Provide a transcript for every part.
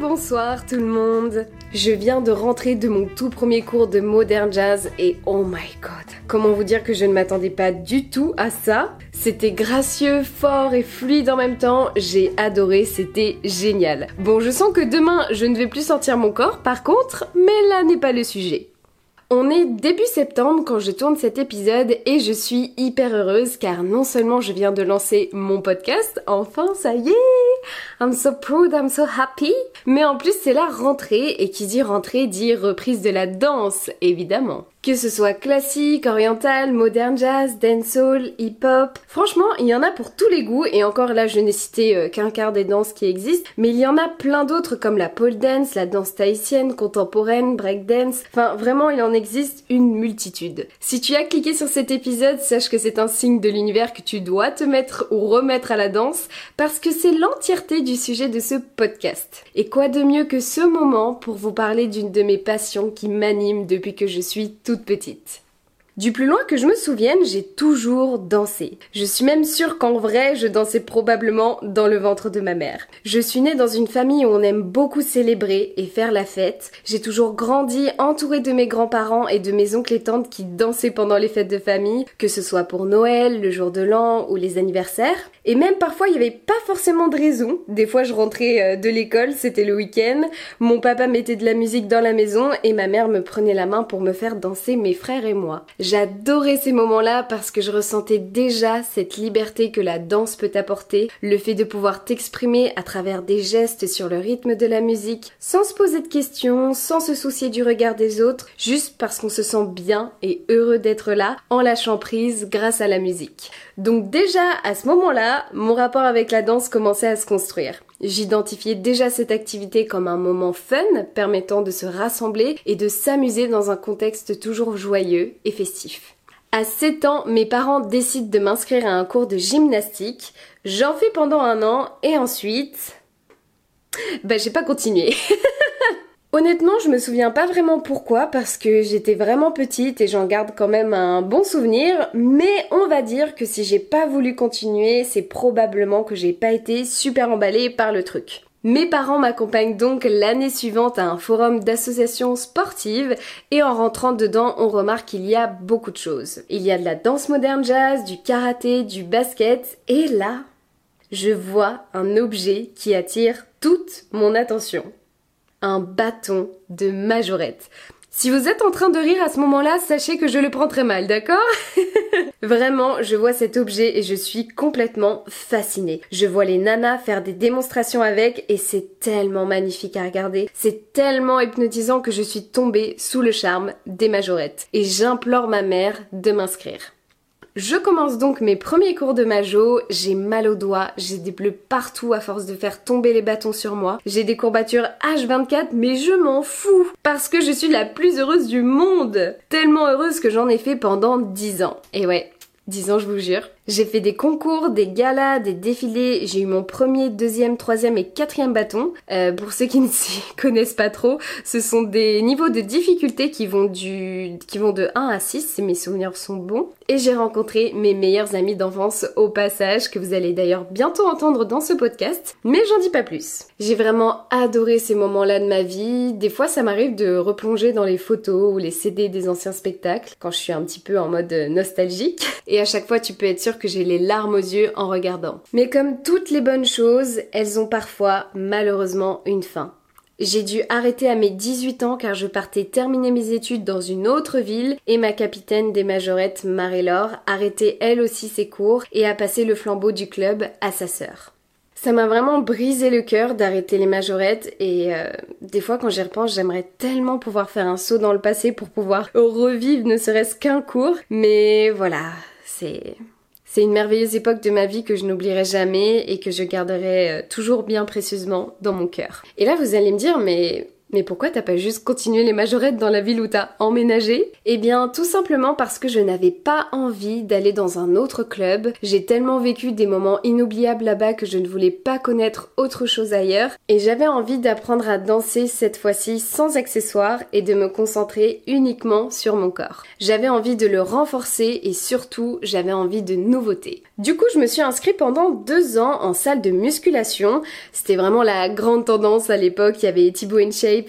Bonsoir tout le monde. Je viens de rentrer de mon tout premier cours de modern jazz et oh my god. Comment vous dire que je ne m'attendais pas du tout à ça? C'était gracieux, fort et fluide en même temps, j'ai adoré, c'était génial. Bon, je sens que demain je ne vais plus sortir mon corps. Par contre, mais là n'est pas le sujet. On est début septembre quand je tourne cet épisode et je suis hyper heureuse car non seulement je viens de lancer mon podcast, enfin ça y est, I'm so proud, I'm so happy, mais en plus c'est la rentrée et qui dit rentrée dit reprise de la danse évidemment. Que ce soit classique, oriental, modern jazz, dancehall, hip-hop, franchement, il y en a pour tous les goûts et encore là, je n'ai cité euh, qu'un quart des danses qui existent, mais il y en a plein d'autres comme la pole dance, la danse tahitienne, contemporaine, break dance. Enfin, vraiment, il en existe une multitude. Si tu as cliqué sur cet épisode, sache que c'est un signe de l'univers que tu dois te mettre ou remettre à la danse parce que c'est l'entièreté du sujet de ce podcast. Et quoi de mieux que ce moment pour vous parler d'une de mes passions qui m'anime depuis que je suis petite. Du plus loin que je me souvienne, j'ai toujours dansé. Je suis même sûre qu'en vrai, je dansais probablement dans le ventre de ma mère. Je suis née dans une famille où on aime beaucoup célébrer et faire la fête. J'ai toujours grandi entourée de mes grands-parents et de mes oncles et tantes qui dansaient pendant les fêtes de famille, que ce soit pour Noël, le jour de l'an ou les anniversaires. Et même parfois, il n'y avait pas forcément de raison. Des fois, je rentrais euh, de l'école, c'était le week-end. Mon papa mettait de la musique dans la maison et ma mère me prenait la main pour me faire danser mes frères et moi. J'adorais ces moments-là parce que je ressentais déjà cette liberté que la danse peut apporter, le fait de pouvoir t'exprimer à travers des gestes sur le rythme de la musique, sans se poser de questions, sans se soucier du regard des autres, juste parce qu'on se sent bien et heureux d'être là en lâchant prise grâce à la musique. Donc déjà à ce moment-là, mon rapport avec la danse commençait à se construire. J'identifiais déjà cette activité comme un moment fun permettant de se rassembler et de s'amuser dans un contexte toujours joyeux et festif. À 7 ans, mes parents décident de m'inscrire à un cours de gymnastique. J'en fais pendant un an et ensuite... Bah j'ai pas continué. Honnêtement, je me souviens pas vraiment pourquoi, parce que j'étais vraiment petite et j'en garde quand même un bon souvenir, mais on va dire que si j'ai pas voulu continuer, c'est probablement que j'ai pas été super emballée par le truc. Mes parents m'accompagnent donc l'année suivante à un forum d'associations sportives et en rentrant dedans, on remarque qu'il y a beaucoup de choses. Il y a de la danse moderne jazz, du karaté, du basket et là, je vois un objet qui attire toute mon attention un bâton de majorette. Si vous êtes en train de rire à ce moment-là, sachez que je le prends très mal, d'accord? Vraiment, je vois cet objet et je suis complètement fascinée. Je vois les nanas faire des démonstrations avec et c'est tellement magnifique à regarder. C'est tellement hypnotisant que je suis tombée sous le charme des majorettes. Et j'implore ma mère de m'inscrire. Je commence donc mes premiers cours de majo, j'ai mal aux doigts, j'ai des bleus partout à force de faire tomber les bâtons sur moi, j'ai des courbatures H24 mais je m'en fous parce que je suis la plus heureuse du monde Tellement heureuse que j'en ai fait pendant 10 ans. Et ouais, 10 ans je vous jure. J'ai fait des concours, des galas, des défilés. J'ai eu mon premier, deuxième, troisième et quatrième bâton. Euh, pour ceux qui ne s'y connaissent pas trop, ce sont des niveaux de difficulté qui vont du, qui vont de 1 à 6, si mes souvenirs sont bons. Et j'ai rencontré mes meilleurs amis d'enfance au passage, que vous allez d'ailleurs bientôt entendre dans ce podcast. Mais j'en dis pas plus. J'ai vraiment adoré ces moments-là de ma vie. Des fois, ça m'arrive de replonger dans les photos ou les CD des anciens spectacles quand je suis un petit peu en mode nostalgique. Et à chaque fois, tu peux être sûr que j'ai les larmes aux yeux en regardant. Mais comme toutes les bonnes choses, elles ont parfois malheureusement une fin. J'ai dû arrêter à mes 18 ans car je partais terminer mes études dans une autre ville et ma capitaine des majorettes, Marie-Laure, arrêtait elle aussi ses cours et a passé le flambeau du club à sa sœur. Ça m'a vraiment brisé le cœur d'arrêter les majorettes et euh, des fois quand j'y repense j'aimerais tellement pouvoir faire un saut dans le passé pour pouvoir revivre ne serait-ce qu'un cours mais voilà c'est c'est une merveilleuse époque de ma vie que je n'oublierai jamais et que je garderai euh, toujours bien précieusement dans mon cœur. Et là, vous allez me dire, mais Mais pourquoi t'as pas juste continué les majorettes dans la ville où t'as emménagé? Eh bien, tout simplement parce que je n'avais pas envie d'aller dans un autre club. J'ai tellement vécu des moments inoubliables là-bas que je ne voulais pas connaître autre chose ailleurs. Et j'avais envie d'apprendre à danser cette fois-ci sans accessoires et de me concentrer uniquement sur mon corps. J'avais envie de le renforcer et surtout, j'avais envie de nouveautés. Du coup, je me suis inscrite pendant deux ans en salle de musculation. C'était vraiment la grande tendance à l'époque. Il y avait Thibaut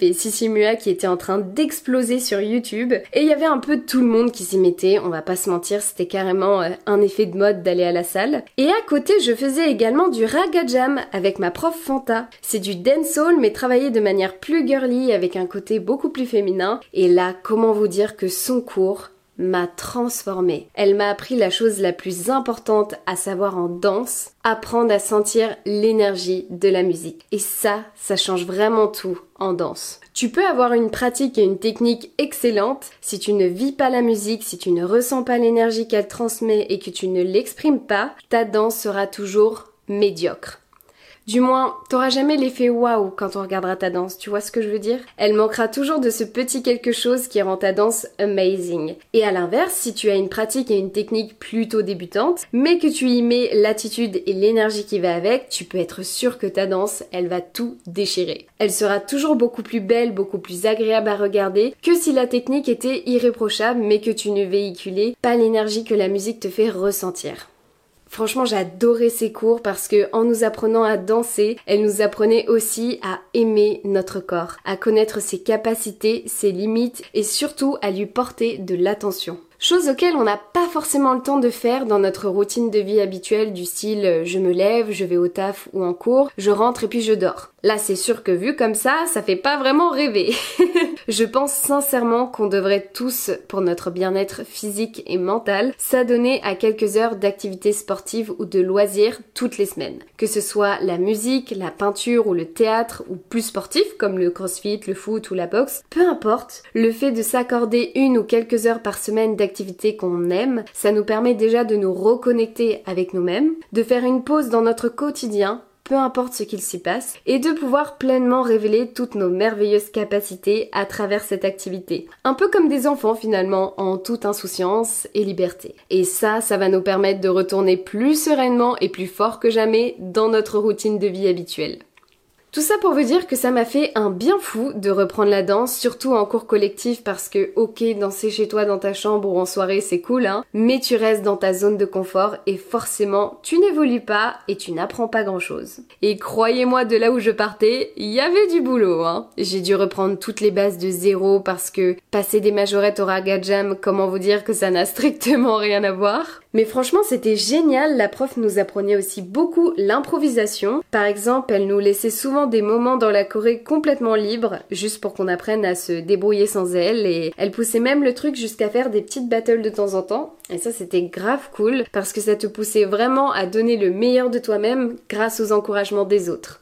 Et Sissi Mua qui étaient en train d'exploser sur YouTube. Et il y avait un peu tout le monde qui s'y mettait, on va pas se mentir, c'était carrément euh, un effet de mode d'aller à la salle. Et à côté, je faisais également du raga jam avec ma prof Fanta. C'est du dancehall mais travaillé de manière plus girly avec un côté beaucoup plus féminin. Et là, comment vous dire que son cours m'a transformée. Elle m'a appris la chose la plus importante à savoir en danse, apprendre à sentir l'énergie de la musique. Et ça, ça change vraiment tout en danse. Tu peux avoir une pratique et une technique excellente si tu ne vis pas la musique, si tu ne ressens pas l'énergie qu'elle transmet et que tu ne l'exprimes pas, ta danse sera toujours médiocre. Du moins, t'auras jamais l'effet waouh quand on regardera ta danse, tu vois ce que je veux dire? Elle manquera toujours de ce petit quelque chose qui rend ta danse amazing. Et à l'inverse, si tu as une pratique et une technique plutôt débutante, mais que tu y mets l'attitude et l'énergie qui va avec, tu peux être sûr que ta danse, elle va tout déchirer. Elle sera toujours beaucoup plus belle, beaucoup plus agréable à regarder que si la technique était irréprochable mais que tu ne véhiculais pas l'énergie que la musique te fait ressentir. Franchement, adoré ces cours parce que en nous apprenant à danser, elle nous apprenait aussi à aimer notre corps, à connaître ses capacités, ses limites et surtout à lui porter de l'attention. Chose auxquelles on n'a pas forcément le temps de faire dans notre routine de vie habituelle du style euh, je me lève, je vais au taf ou en cours, je rentre et puis je dors. Là, c'est sûr que vu comme ça, ça fait pas vraiment rêver. je pense sincèrement qu'on devrait tous, pour notre bien-être physique et mental, s'adonner à quelques heures d'activité sportive ou de loisirs toutes les semaines. Que ce soit la musique, la peinture ou le théâtre ou plus sportif comme le crossfit, le foot ou la boxe, peu importe, le fait de s'accorder une ou quelques heures par semaine qu'on aime, ça nous permet déjà de nous reconnecter avec nous-mêmes, de faire une pause dans notre quotidien peu importe ce qu'il s'y passe, et de pouvoir pleinement révéler toutes nos merveilleuses capacités à travers cette activité. Un peu comme des enfants finalement, en toute insouciance et liberté. Et ça, ça va nous permettre de retourner plus sereinement et plus fort que jamais dans notre routine de vie habituelle. Tout ça pour vous dire que ça m'a fait un bien fou de reprendre la danse, surtout en cours collectif parce que ok, danser chez toi dans ta chambre ou en soirée c'est cool hein, mais tu restes dans ta zone de confort et forcément tu n'évolues pas et tu n'apprends pas grand chose. Et croyez-moi de là où je partais, il y avait du boulot hein. J'ai dû reprendre toutes les bases de zéro parce que passer des majorettes au raga jam, comment vous dire que ça n'a strictement rien à voir? Mais franchement, c'était génial. La prof nous apprenait aussi beaucoup l'improvisation. Par exemple, elle nous laissait souvent des moments dans la Corée complètement libres, juste pour qu'on apprenne à se débrouiller sans elle. Et elle poussait même le truc jusqu'à faire des petites battles de temps en temps. Et ça, c'était grave cool parce que ça te poussait vraiment à donner le meilleur de toi-même grâce aux encouragements des autres.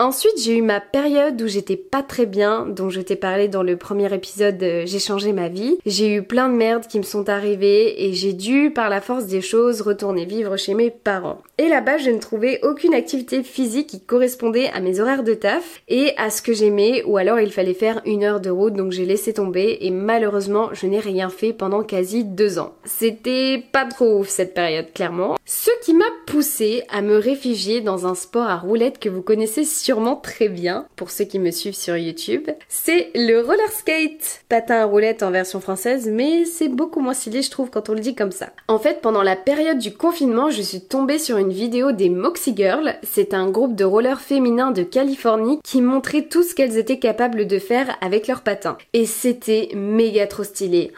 Ensuite, j'ai eu ma période où j'étais pas très bien, dont je t'ai parlé dans le premier épisode J'ai changé ma vie. J'ai eu plein de merdes qui me sont arrivées et j'ai dû, par la force des choses, retourner vivre chez mes parents. Et là-bas, je ne trouvais aucune activité physique qui correspondait à mes horaires de taf et à ce que j'aimais, ou alors il fallait faire une heure de route, donc j'ai laissé tomber et malheureusement, je n'ai rien fait pendant quasi deux ans. C'était pas trop ouf cette période, clairement. Ce qui m'a poussé à me réfugier dans un sport à roulettes que vous connaissez sûrement sûrement très bien pour ceux qui me suivent sur YouTube. C'est le roller skate, patin à roulettes en version française, mais c'est beaucoup moins stylé je trouve quand on le dit comme ça. En fait, pendant la période du confinement, je suis tombée sur une vidéo des Moxie Girls. C'est un groupe de rollers féminins de Californie qui montrait tout ce qu'elles étaient capables de faire avec leurs patins. Et c'était méga trop stylé.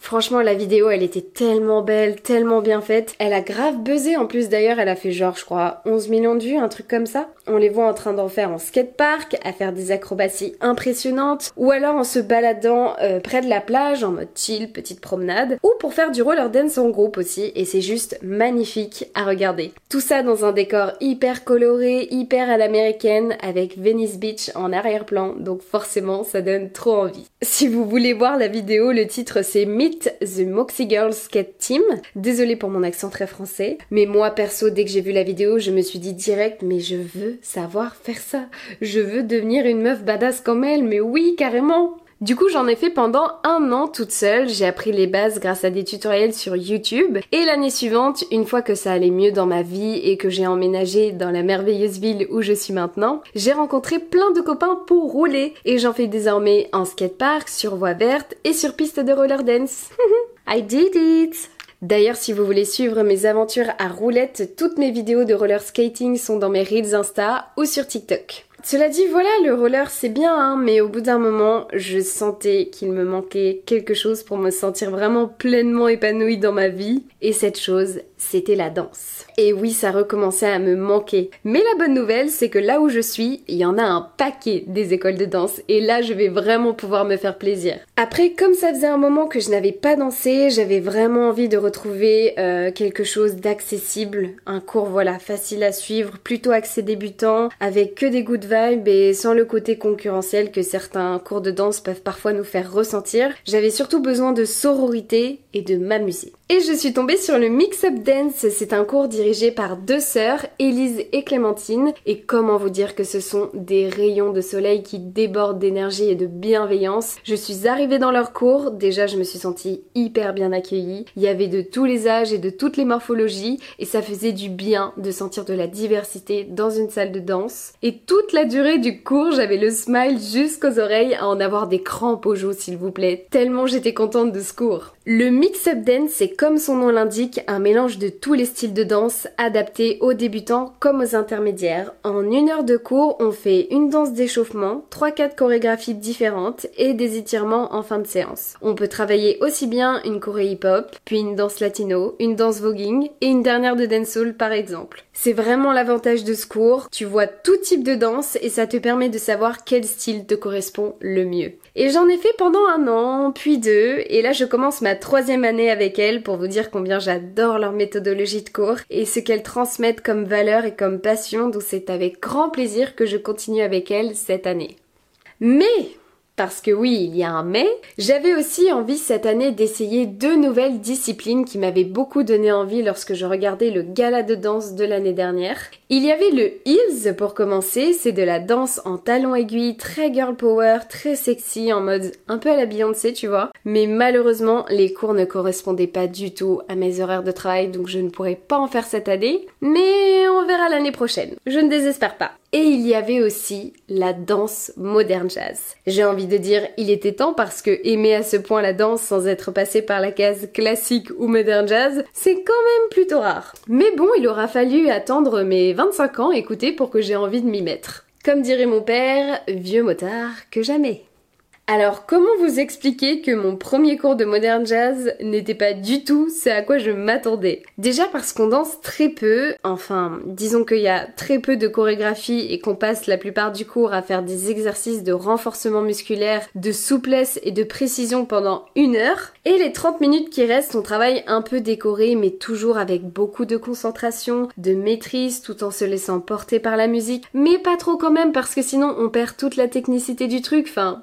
franchement, la vidéo, elle était tellement belle, tellement bien faite. Elle a grave buzzé en plus d'ailleurs, elle a fait genre, je crois, 11 millions de vues, un truc comme ça. On les voit en train d'en faire en skatepark, à faire des acrobaties impressionnantes, ou alors en se baladant euh, près de la plage en mode chill, petite promenade, ou pour faire du roller dance en groupe aussi, et c'est juste magnifique à regarder. Tout ça dans un décor hyper coloré, hyper à l'américaine, avec Venice Beach en arrière-plan, donc forcément ça donne trop envie. Si vous voulez voir la vidéo, le titre c'est Meet the Moxie Girls Skate Team. Désolée pour mon accent très français, mais moi perso, dès que j'ai vu la vidéo, je me suis dit direct, mais je veux savoir faire ça. Je veux devenir une meuf badass comme elle, mais oui, carrément. Du coup, j'en ai fait pendant un an toute seule. J'ai appris les bases grâce à des tutoriels sur YouTube. Et l'année suivante, une fois que ça allait mieux dans ma vie et que j'ai emménagé dans la merveilleuse ville où je suis maintenant, j'ai rencontré plein de copains pour rouler. Et j'en fais désormais en skatepark, sur voie verte et sur piste de roller dance. I did it! D'ailleurs, si vous voulez suivre mes aventures à roulettes, toutes mes vidéos de roller skating sont dans mes reels Insta ou sur TikTok. Cela dit, voilà, le roller c'est bien, hein, mais au bout d'un moment, je sentais qu'il me manquait quelque chose pour me sentir vraiment pleinement épanouie dans ma vie. Et cette chose, c'était la danse. Et oui, ça recommençait à me manquer. Mais la bonne nouvelle, c'est que là où je suis, il y en a un paquet des écoles de danse. Et là, je vais vraiment pouvoir me faire plaisir. Après, comme ça faisait un moment que je n'avais pas dansé, j'avais vraiment envie de retrouver euh, quelque chose d'accessible. Un cours, voilà, facile à suivre, plutôt axé débutant, avec que des good vibes et sans le côté concurrentiel que certains cours de danse peuvent parfois nous faire ressentir. J'avais surtout besoin de sororité et de m'amuser. Et je suis tombée sur le Mix Up Dance. C'est un cours dirigé par deux sœurs, Élise et Clémentine. Et comment vous dire que ce sont des rayons de soleil qui débordent d'énergie et de bienveillance. Je suis arrivée dans leur cours. Déjà, je me suis sentie hyper bien accueillie. Il y avait de tous les âges et de toutes les morphologies. Et ça faisait du bien de sentir de la diversité dans une salle de danse. Et toute la durée du cours, j'avais le smile jusqu'aux oreilles à en avoir des crampes aux joues, s'il vous plaît. Tellement j'étais contente de ce cours. Le Mix Up Dance, c'est comme son nom l'indique, un mélange de tous les styles de danse adaptés aux débutants comme aux intermédiaires. En une heure de cours, on fait une danse d'échauffement, 3-4 chorégraphies différentes et des étirements en fin de séance. On peut travailler aussi bien une choré hip-hop, puis une danse latino, une danse voguing et une dernière de dancehall par exemple. C'est vraiment l'avantage de ce cours, tu vois tout type de danse et ça te permet de savoir quel style te correspond le mieux. Et j'en ai fait pendant un an, puis deux, et là je commence ma troisième année avec elles pour vous dire combien j'adore leur méthodologie de cours et ce qu'elles transmettent comme valeur et comme passion, donc c'est avec grand plaisir que je continue avec elles cette année. Mais parce que oui, il y a un mais, j'avais aussi envie cette année d'essayer deux nouvelles disciplines qui m'avaient beaucoup donné envie lorsque je regardais le gala de danse de l'année dernière. Il y avait le heels pour commencer, c'est de la danse en talons aiguilles, très girl power, très sexy, en mode un peu à la Beyoncé, tu vois. Mais malheureusement, les cours ne correspondaient pas du tout à mes horaires de travail, donc je ne pourrais pas en faire cette année. Mais on verra l'année prochaine. Je ne désespère pas. Et il y avait aussi la danse moderne jazz. J'ai envie de dire il était temps parce que aimer à ce point la danse sans être passé par la case classique ou moderne jazz, c'est quand même plutôt rare. Mais bon, il aura fallu attendre mes 25 ans, écoutez, pour que j'ai envie de m'y mettre. Comme dirait mon père, vieux motard que jamais. Alors, comment vous expliquer que mon premier cours de modern jazz n'était pas du tout ce à quoi je m'attendais? Déjà parce qu'on danse très peu, enfin, disons qu'il y a très peu de chorégraphie et qu'on passe la plupart du cours à faire des exercices de renforcement musculaire, de souplesse et de précision pendant une heure. Et les 30 minutes qui restent, on travaille un peu décoré, mais toujours avec beaucoup de concentration, de maîtrise, tout en se laissant porter par la musique. Mais pas trop quand même, parce que sinon on perd toute la technicité du truc, enfin...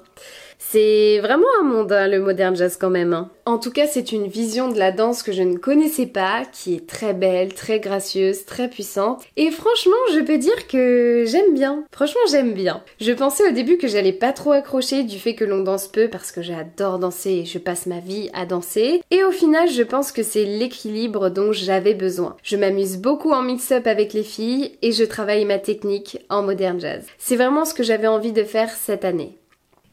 C'est vraiment un monde, hein, le modern jazz quand même. Hein. En tout cas, c'est une vision de la danse que je ne connaissais pas, qui est très belle, très gracieuse, très puissante. Et franchement, je peux dire que j'aime bien. Franchement, j'aime bien. Je pensais au début que j'allais pas trop accrocher du fait que l'on danse peu parce que j'adore danser et je passe ma vie à danser. Et au final, je pense que c'est l'équilibre dont j'avais besoin. Je m'amuse beaucoup en mix-up avec les filles et je travaille ma technique en modern jazz. C'est vraiment ce que j'avais envie de faire cette année.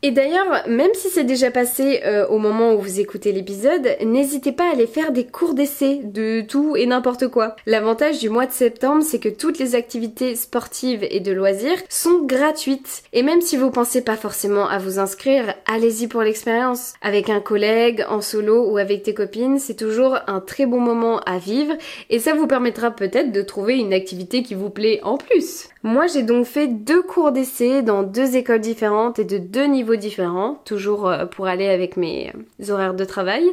Et d'ailleurs, même si c'est déjà passé euh, au moment où vous écoutez l'épisode, n'hésitez pas à aller faire des cours d'essai de tout et n'importe quoi. L'avantage du mois de septembre, c'est que toutes les activités sportives et de loisirs sont gratuites. Et même si vous pensez pas forcément à vous inscrire, allez-y pour l'expérience. Avec un collègue, en solo ou avec tes copines, c'est toujours un très bon moment à vivre et ça vous permettra peut-être de trouver une activité qui vous plaît en plus. Moi, j'ai donc fait deux cours d'essai dans deux écoles différentes et de deux niveaux différents, toujours euh, pour aller avec mes euh, horaires de travail.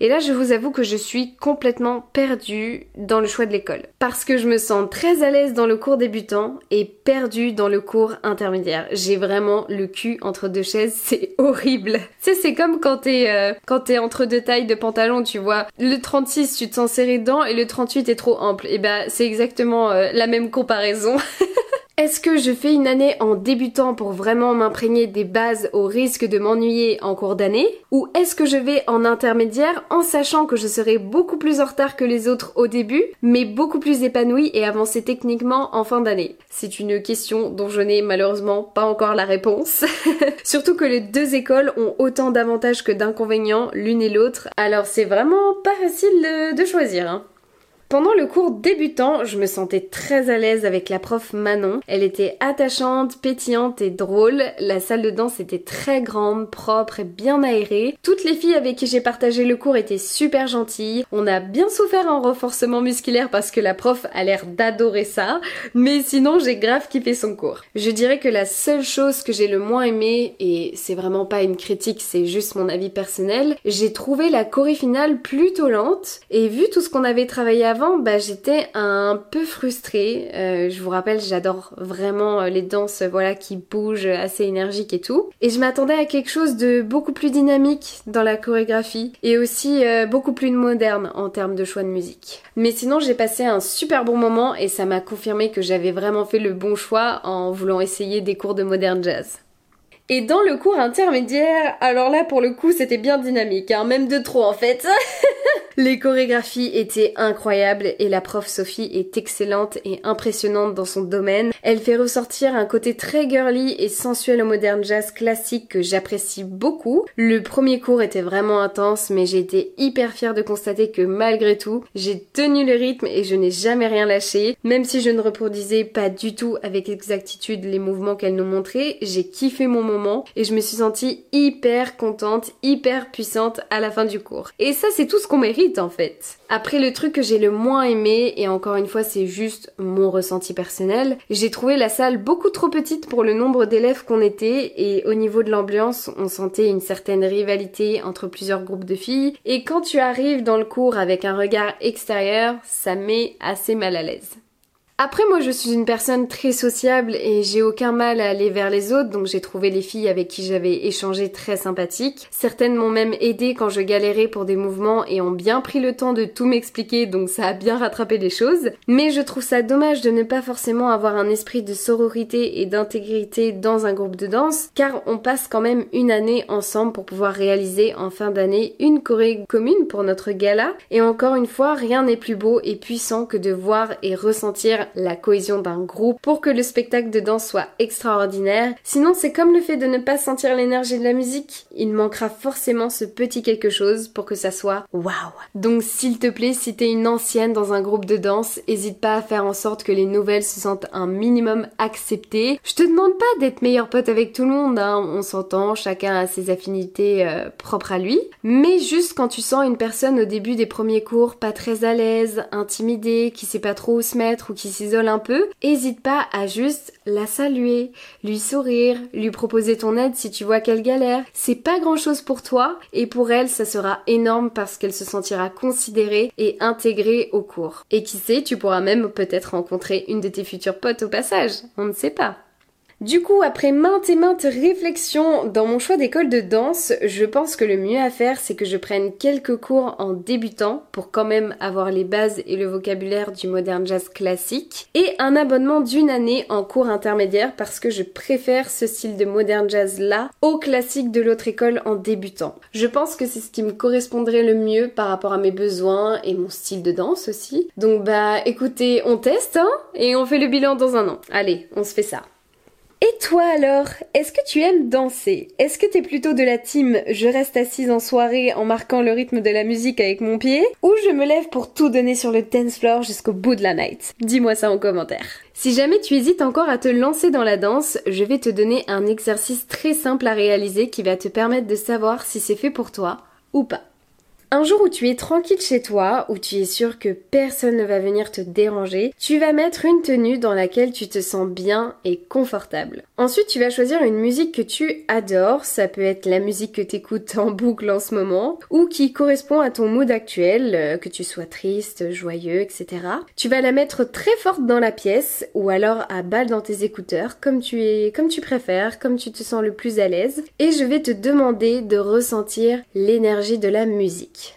Et là, je vous avoue que je suis complètement perdue dans le choix de l'école. Parce que je me sens très à l'aise dans le cours débutant et perdue dans le cours intermédiaire. J'ai vraiment le cul entre deux chaises, c'est horrible. Tu sais, c'est comme quand t'es euh, entre deux tailles de pantalon, tu vois. Le 36, tu te sens serré dedans et le 38 est trop ample. Et ben, c'est exactement la même comparaison. Est-ce que je fais une année en débutant pour vraiment m'imprégner des bases au risque de m'ennuyer en cours d'année? Ou est-ce que je vais en intermédiaire en sachant que je serai beaucoup plus en retard que les autres au début, mais beaucoup plus épanouie et avancée techniquement en fin d'année? C'est une question dont je n'ai malheureusement pas encore la réponse. Surtout que les deux écoles ont autant d'avantages que d'inconvénients l'une et l'autre, alors c'est vraiment pas facile de, choisir. Hein. Pendant le cours débutant, je me sentais très à l'aise avec la prof Manon. Elle était attachante, pétillante et drôle. La salle de danse était très grande, propre et bien aérée. Toutes les filles avec qui j'ai partagé le cours étaient super gentilles. On a bien souffert en renforcement musculaire parce que la prof a l'air d'adorer ça. Mais sinon, j'ai grave kiffé son cours. Je dirais que la seule chose que j'ai le moins aimé, et c'est vraiment pas une critique, c'est juste mon avis personnel, j'ai trouvé la choré finale plutôt lente. Et vu tout ce qu'on avait travaillé avant, bah, j'étais un peu frustrée. Euh, je vous rappelle, j'adore vraiment euh, les danses voilà, qui bougent, assez énergiques et tout. Et je m'attendais à quelque chose de beaucoup plus dynamique dans la chorégraphie et aussi euh, beaucoup plus moderne en termes de choix de musique. Mais sinon, j'ai passé un super bon moment et ça m'a confirmé que j'avais vraiment fait le bon choix en voulant essayer des cours de modern jazz. Et dans le cours intermédiaire, alors là pour le coup c'était bien dynamique, hein, même de trop en fait. Les chorégraphies étaient incroyables et la prof Sophie est excellente et impressionnante dans son domaine. Elle fait ressortir un côté très girly et sensuel au modern jazz classique que j'apprécie beaucoup. Le premier cours était vraiment intense mais j'ai été hyper fière de constater que malgré tout, j'ai tenu le rythme et je n'ai jamais rien lâché. Même si je ne reproduisais pas du tout avec exactitude les mouvements qu'elle nous montrait, j'ai kiffé mon moment et je me suis sentie hyper contente, hyper puissante à la fin du cours. Et ça c'est tout ce qu'on mérite en fait. Après le truc que j'ai le moins aimé, et encore une fois c'est juste mon ressenti personnel, j'ai trouvé la salle beaucoup trop petite pour le nombre d'élèves qu'on était et au niveau de l'ambiance on sentait une certaine rivalité entre plusieurs groupes de filles et quand tu arrives dans le cours avec un regard extérieur, ça met assez mal à l'aise. Après, moi, je suis une personne très sociable et j'ai aucun mal à aller vers les autres, donc j'ai trouvé les filles avec qui j'avais échangé très sympathiques. Certaines m'ont même aidé quand je galérais pour des mouvements et ont bien pris le temps de tout m'expliquer, donc ça a bien rattrapé les choses. Mais je trouve ça dommage de ne pas forcément avoir un esprit de sororité et d'intégrité dans un groupe de danse, car on passe quand même une année ensemble pour pouvoir réaliser en fin d'année une choré commune pour notre gala. Et encore une fois, rien n'est plus beau et puissant que de voir et ressentir la cohésion d'un groupe pour que le spectacle de danse soit extraordinaire. Sinon, c'est comme le fait de ne pas sentir l'énergie de la musique. Il manquera forcément ce petit quelque chose pour que ça soit waouh. Donc, s'il te plaît, si t'es une ancienne dans un groupe de danse, hésite pas à faire en sorte que les nouvelles se sentent un minimum acceptées. Je te demande pas d'être meilleur pote avec tout le monde, hein. on s'entend, chacun a ses affinités euh, propres à lui. Mais juste quand tu sens une personne au début des premiers cours pas très à l'aise, intimidée, qui sait pas trop où se mettre ou qui s'isole un peu, hésite pas à juste la saluer, lui sourire, lui proposer ton aide si tu vois qu'elle galère. C'est pas grand chose pour toi et pour elle ça sera énorme parce qu'elle se sentira considérée et intégrée au cours. Et qui sait, tu pourras même peut-être rencontrer une de tes futures potes au passage. On ne sait pas. Du coup, après maintes et maintes réflexions dans mon choix d'école de danse, je pense que le mieux à faire, c'est que je prenne quelques cours en débutant pour quand même avoir les bases et le vocabulaire du modern jazz classique et un abonnement d'une année en cours intermédiaire parce que je préfère ce style de modern jazz là au classique de l'autre école en débutant. Je pense que c'est ce qui me correspondrait le mieux par rapport à mes besoins et mon style de danse aussi. Donc bah écoutez, on teste hein et on fait le bilan dans un an. Allez, on se fait ça. Et toi alors, est-ce que tu aimes danser? Est-ce que t'es plutôt de la team je reste assise en soirée en marquant le rythme de la musique avec mon pied Ou je me lève pour tout donner sur le dance floor jusqu'au bout de la night Dis-moi ça en commentaire. Si jamais tu hésites encore à te lancer dans la danse, je vais te donner un exercice très simple à réaliser qui va te permettre de savoir si c'est fait pour toi ou pas. Un jour où tu es tranquille chez toi, où tu es sûr que personne ne va venir te déranger, tu vas mettre une tenue dans laquelle tu te sens bien et confortable. Ensuite, tu vas choisir une musique que tu adores, ça peut être la musique que t'écoutes en boucle en ce moment, ou qui correspond à ton mood actuel, euh, que tu sois triste, joyeux, etc. Tu vas la mettre très forte dans la pièce, ou alors à balle dans tes écouteurs, comme tu es, comme tu préfères, comme tu te sens le plus à l'aise, et je vais te demander de ressentir l'énergie de la musique.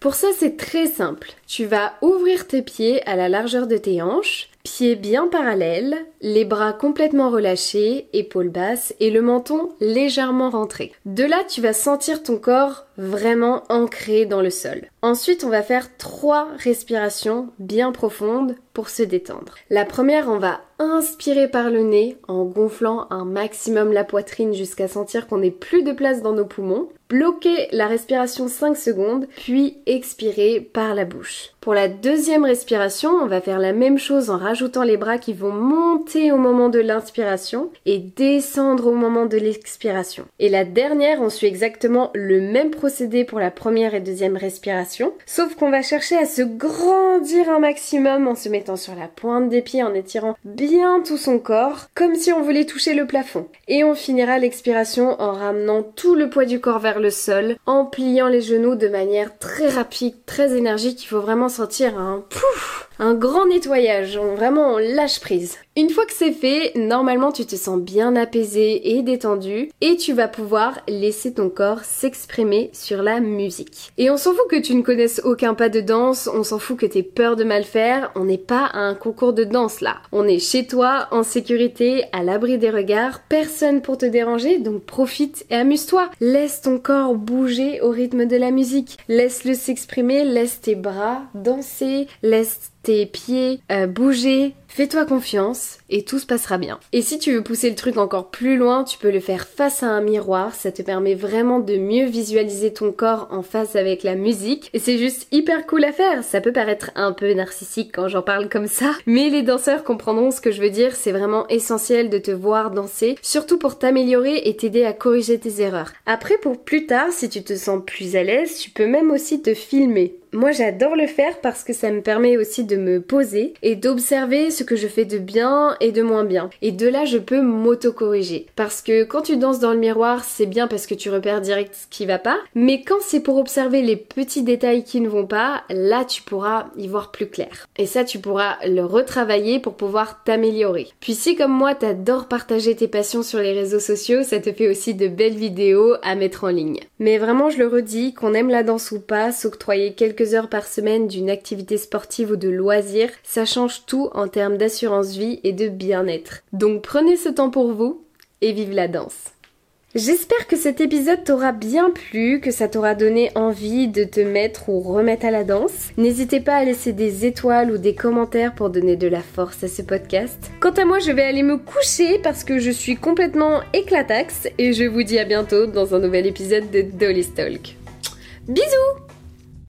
Pour ça, c'est très simple. Tu vas ouvrir tes pieds à la largeur de tes hanches, Pieds bien parallèles, les bras complètement relâchés, épaules basses et le menton légèrement rentré. De là, tu vas sentir ton corps vraiment ancré dans le sol. Ensuite, on va faire trois respirations bien profondes se détendre. La première, on va inspirer par le nez en gonflant un maximum la poitrine jusqu'à sentir qu'on n'ait plus de place dans nos poumons. Bloquer la respiration 5 secondes, puis expirer par la bouche. Pour la deuxième respiration, on va faire la même chose en rajoutant les bras qui vont monter au moment de l'inspiration et descendre au moment de l'expiration. Et la dernière, on suit exactement le même procédé pour la première et deuxième respiration, sauf qu'on va chercher à se grandir un maximum en se mettant sur la pointe des pieds, en étirant bien tout son corps, comme si on voulait toucher le plafond. Et on finira l'expiration en ramenant tout le poids du corps vers le sol, en pliant les genoux de manière très rapide, très énergique. Il faut vraiment sentir un pouf, un grand nettoyage. vraiment, lâche prise. Une fois que c'est fait, normalement tu te sens bien apaisé et détendu et tu vas pouvoir laisser ton corps s'exprimer sur la musique. Et on s'en fout que tu ne connaisses aucun pas de danse, on s'en fout que t'aies peur de mal faire, on n'est pas à un concours de danse là. On est chez toi, en sécurité, à l'abri des regards, personne pour te déranger, donc profite et amuse-toi. Laisse ton corps bouger au rythme de la musique, laisse-le s'exprimer, laisse tes bras danser, laisse tes pieds euh, bouger, Fais-toi confiance et tout se passera bien. Et si tu veux pousser le truc encore plus loin, tu peux le faire face à un miroir, ça te permet vraiment de mieux visualiser ton corps en face avec la musique et c'est juste hyper cool à faire. Ça peut paraître un peu narcissique quand j'en parle comme ça, mais les danseurs comprendront ce que je veux dire, c'est vraiment essentiel de te voir danser, surtout pour t'améliorer et t'aider à corriger tes erreurs. Après pour plus tard, si tu te sens plus à l'aise, tu peux même aussi te filmer. Moi j'adore le faire parce que ça me permet aussi de me poser et d'observer ce que je fais de bien et de moins bien. Et de là je peux m'auto-corriger. Parce que quand tu danses dans le miroir, c'est bien parce que tu repères direct ce qui va pas. Mais quand c'est pour observer les petits détails qui ne vont pas, là tu pourras y voir plus clair. Et ça tu pourras le retravailler pour pouvoir t'améliorer. Puis si comme moi t'adores partager tes passions sur les réseaux sociaux, ça te fait aussi de belles vidéos à mettre en ligne. Mais vraiment je le redis, qu'on aime la danse ou pas, s'octroyer quelques heures par semaine d'une activité sportive ou de loisir, ça change tout en termes d'assurance vie et de bien-être. Donc prenez ce temps pour vous et vive la danse. J'espère que cet épisode t'aura bien plu, que ça t'aura donné envie de te mettre ou remettre à la danse. N'hésitez pas à laisser des étoiles ou des commentaires pour donner de la force à ce podcast. Quant à moi, je vais aller me coucher parce que je suis complètement éclataxe et je vous dis à bientôt dans un nouvel épisode de Dolly Talk. Bisous